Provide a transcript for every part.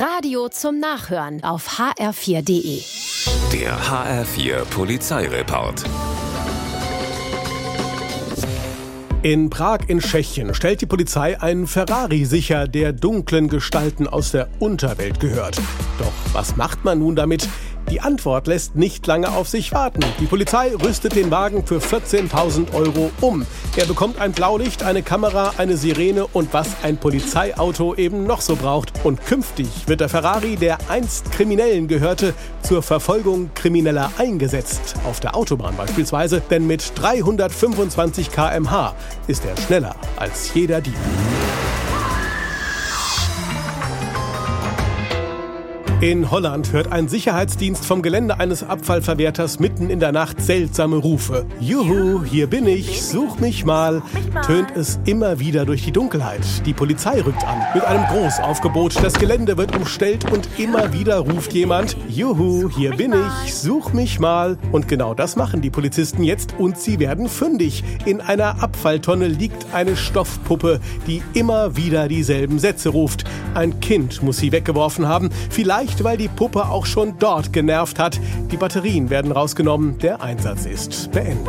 Radio zum Nachhören auf hr4.de. Der HR4 Polizeireport. In Prag in Tschechien stellt die Polizei einen Ferrari sicher, der dunklen Gestalten aus der Unterwelt gehört. Doch was macht man nun damit? Die Antwort lässt nicht lange auf sich warten. Die Polizei rüstet den Wagen für 14.000 Euro um. Er bekommt ein Blaulicht, eine Kamera, eine Sirene und was ein Polizeiauto eben noch so braucht. Und künftig wird der Ferrari, der einst Kriminellen gehörte, zur Verfolgung Krimineller eingesetzt. Auf der Autobahn beispielsweise, denn mit 325 km/h ist er schneller als jeder Dieb. In Holland hört ein Sicherheitsdienst vom Gelände eines Abfallverwerters mitten in der Nacht seltsame Rufe. Juhu, hier bin ich, such mich mal, tönt es immer wieder durch die Dunkelheit. Die Polizei rückt an mit einem Großaufgebot. Das Gelände wird umstellt und immer wieder ruft jemand, Juhu, hier bin ich, such mich mal. Und genau das machen die Polizisten jetzt und sie werden fündig. In einer Abfalltonne liegt eine Stoffpuppe, die immer wieder dieselben Sätze ruft. Ein Kind muss sie weggeworfen haben. Vielleicht Vielleicht, weil die Puppe auch schon dort genervt hat. Die Batterien werden rausgenommen. Der Einsatz ist beendet.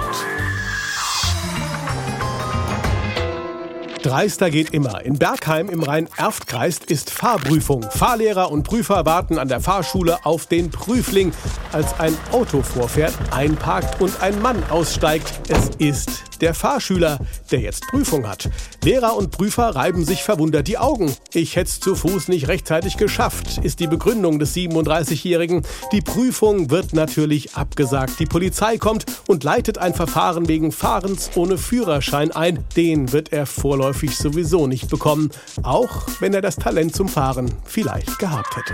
Dreister geht immer. In Bergheim im Rhein-Erft-Kreis ist Fahrprüfung. Fahrlehrer und Prüfer warten an der Fahrschule auf den Prüfling. Als ein Auto vorfährt, einparkt und ein Mann aussteigt. Es ist der Fahrschüler, der jetzt Prüfung hat. Lehrer und Prüfer reiben sich verwundert die Augen. Ich hätte es zu Fuß nicht rechtzeitig geschafft, ist die Begründung des 37-Jährigen. Die Prüfung wird natürlich abgesagt. Die Polizei kommt und leitet ein Verfahren wegen Fahrens ohne Führerschein ein. Den wird er vorläufig sowieso nicht bekommen, auch wenn er das Talent zum Fahren vielleicht gehabt hätte.